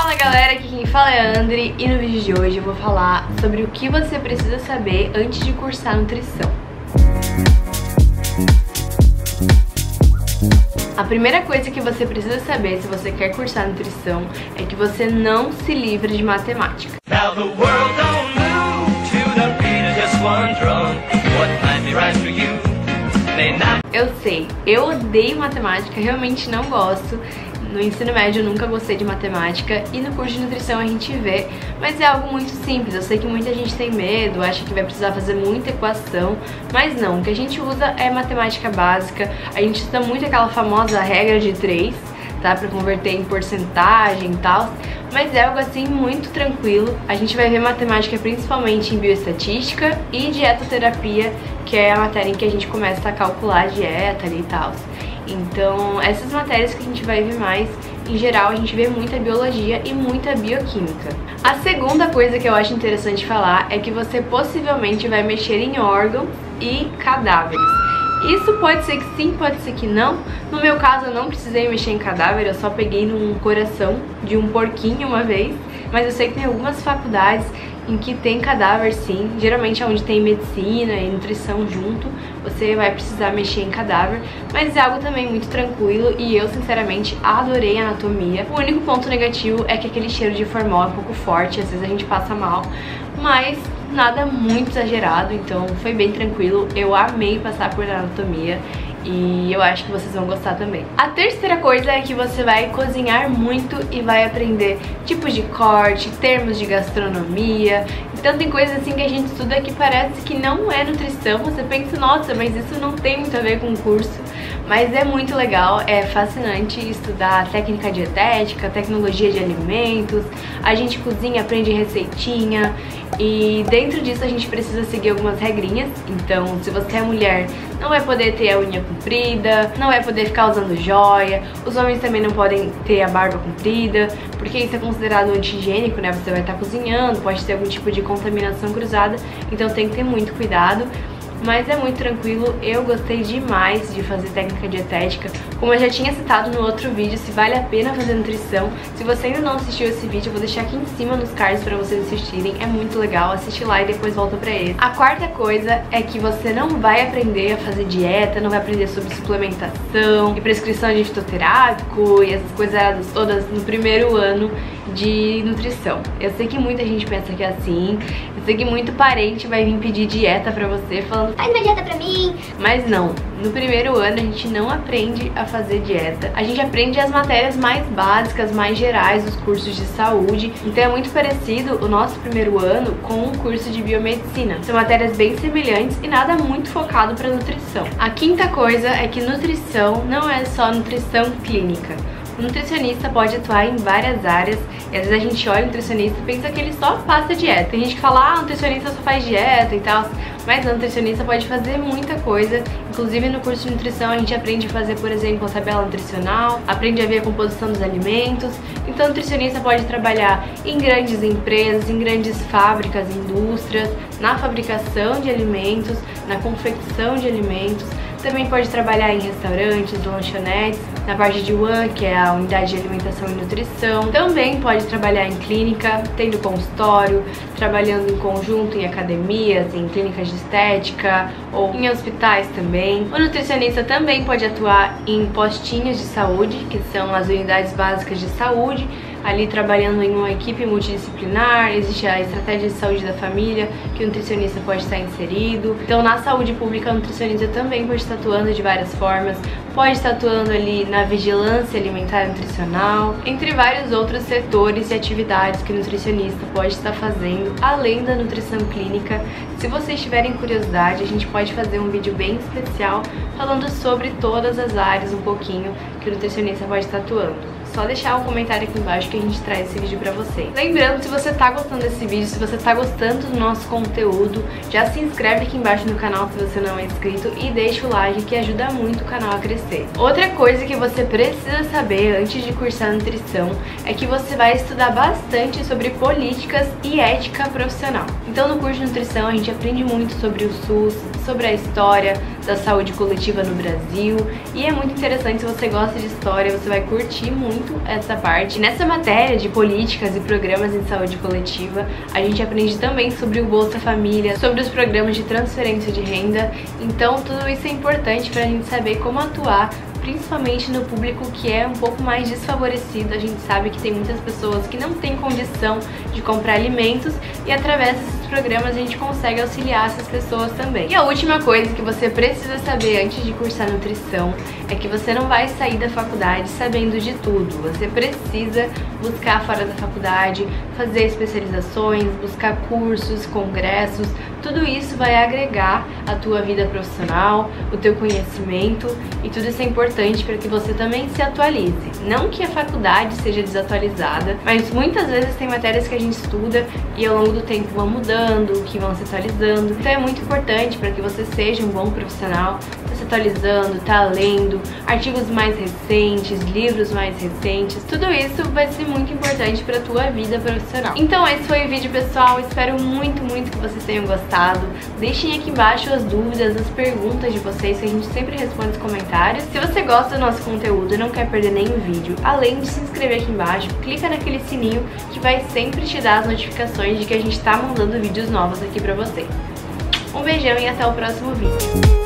Fala galera, aqui quem fala é a Andri e no vídeo de hoje eu vou falar sobre o que você precisa saber antes de cursar nutrição. A primeira coisa que você precisa saber se você quer cursar nutrição é que você não se livre de matemática. Eu sei, eu odeio matemática, realmente não gosto. No ensino médio eu nunca gostei de matemática e no curso de nutrição a gente vê, mas é algo muito simples. Eu sei que muita gente tem medo, acha que vai precisar fazer muita equação, mas não. O que a gente usa é matemática básica. A gente usa muito aquela famosa regra de 3, tá? Pra converter em porcentagem e tal. Mas é algo assim muito tranquilo. A gente vai ver matemática principalmente em bioestatística e dietoterapia, que é a matéria em que a gente começa a calcular a dieta e tal. Então, essas matérias que a gente vai ver mais, em geral, a gente vê muita biologia e muita bioquímica. A segunda coisa que eu acho interessante falar é que você possivelmente vai mexer em órgãos e cadáveres. Isso pode ser que sim, pode ser que não. No meu caso, eu não precisei mexer em cadáver, eu só peguei num coração de um porquinho uma vez. Mas eu sei que tem algumas faculdades em que tem cadáver sim, geralmente é onde tem medicina e nutrição junto, você vai precisar mexer em cadáver, mas é algo também muito tranquilo e eu sinceramente adorei a anatomia. O único ponto negativo é que aquele cheiro de formol é um pouco forte, às vezes a gente passa mal, mas nada muito exagerado, então foi bem tranquilo. Eu amei passar por anatomia e eu acho que vocês vão gostar também. A terceira coisa é que você vai cozinhar muito e vai aprender tipos de corte, termos de gastronomia. Então tem coisas assim que a gente estuda que parece que não é nutrição. Você pensa, nossa, mas isso não tem muito a ver com o curso. Mas é muito legal, é fascinante estudar técnica dietética, tecnologia de alimentos. A gente cozinha, aprende receitinha e dentro disso a gente precisa seguir algumas regrinhas. Então, se você é mulher, não vai poder ter a unha comprida, não vai poder ficar usando joia. Os homens também não podem ter a barba comprida, porque isso é considerado anti-higiênico, né? Você vai estar cozinhando, pode ter algum tipo de contaminação cruzada, então tem que ter muito cuidado mas é muito tranquilo, eu gostei demais de fazer técnica dietética. Como eu já tinha citado no outro vídeo, se vale a pena fazer nutrição, se você ainda não assistiu esse vídeo, eu vou deixar aqui em cima nos cards para vocês assistirem, é muito legal, assiste lá e depois volta pra ele. A quarta coisa é que você não vai aprender a fazer dieta, não vai aprender sobre suplementação e prescrição de fitoterápico e essas coisas todas no primeiro ano de nutrição. Eu sei que muita gente pensa que é assim, eu sei que muito parente vai vir pedir dieta pra você falando faz uma dieta pra mim. Mas não, no primeiro ano a gente não aprende a fazer dieta. A gente aprende as matérias mais básicas, mais gerais dos cursos de saúde. Então é muito parecido o nosso primeiro ano com o curso de biomedicina. São matérias bem semelhantes e nada muito focado para nutrição. A quinta coisa é que nutrição não é só nutrição clínica. Nutricionista pode atuar em várias áreas e às vezes a gente olha o nutricionista e pensa que ele só passa dieta. Tem gente que fala, ah, nutricionista só faz dieta e tal, mas o nutricionista pode fazer muita coisa. Inclusive no curso de nutrição a gente aprende a fazer, por exemplo, a tabela nutricional, aprende a ver a composição dos alimentos. Então o nutricionista pode trabalhar em grandes empresas, em grandes fábricas, indústrias, na fabricação de alimentos, na confecção de alimentos, também pode trabalhar em restaurantes, lanchonetes, na parte de UAN, que é a Unidade de Alimentação e Nutrição. Também pode trabalhar em clínica, tendo consultório, trabalhando em conjunto em academias, em clínicas de estética ou em hospitais também. O nutricionista também pode atuar em postinhos de saúde, que são as unidades básicas de saúde, ali trabalhando em uma equipe multidisciplinar, existe a estratégia de saúde da família, que o nutricionista pode estar inserido. Então, na saúde pública, o nutricionista também pode estar atuando de várias formas, pode estar atuando ali na vigilância alimentar e nutricional, entre vários outros setores e atividades que o nutricionista pode estar fazendo, além da nutrição clínica. Se vocês tiverem curiosidade, a gente pode fazer um vídeo bem especial falando sobre todas as áreas um pouquinho que o nutricionista pode estar atuando só deixar um comentário aqui embaixo que a gente traz esse vídeo pra vocês. Lembrando, se você tá gostando desse vídeo, se você tá gostando do nosso conteúdo, já se inscreve aqui embaixo no canal se você não é inscrito e deixa o like que ajuda muito o canal a crescer. Outra coisa que você precisa saber antes de cursar nutrição é que você vai estudar bastante sobre políticas e ética profissional. Então no curso de nutrição a gente aprende muito sobre o SUS, sobre a história da saúde coletiva no Brasil e é muito interessante se você gosta de história, você vai curtir muito essa parte. Nessa matéria de políticas e programas em saúde coletiva, a gente aprende também sobre o Bolsa Família, sobre os programas de transferência de renda. Então, tudo isso é importante para a gente saber como atuar principalmente no público que é um pouco mais desfavorecido. A gente sabe que tem muitas pessoas que não têm condição de comprar alimentos e através desses programas a gente consegue auxiliar essas pessoas também. E a última coisa que você precisa saber antes de cursar nutrição é que você não vai sair da faculdade sabendo de tudo. Você precisa buscar fora da faculdade, fazer especializações, buscar cursos, congressos, tudo isso vai agregar a tua vida profissional, o teu conhecimento e tudo isso é importante para que você também se atualize. Não que a faculdade seja desatualizada, mas muitas vezes tem matérias que a gente estuda e ao longo do tempo vão mudando, que vão se atualizando. Então é muito importante para que você seja um bom profissional, atualizando, tá lendo, artigos mais recentes, livros mais recentes. Tudo isso vai ser muito importante para a tua vida profissional. Então esse foi o vídeo, pessoal. Espero muito, muito que vocês tenham gostado. Deixem aqui embaixo as dúvidas, as perguntas de vocês, que a gente sempre responde nos comentários. Se você gosta do nosso conteúdo e não quer perder nenhum vídeo, além de se inscrever aqui embaixo, clica naquele sininho que vai sempre te dar as notificações de que a gente está mandando vídeos novos aqui pra vocês. Um beijão e até o próximo vídeo.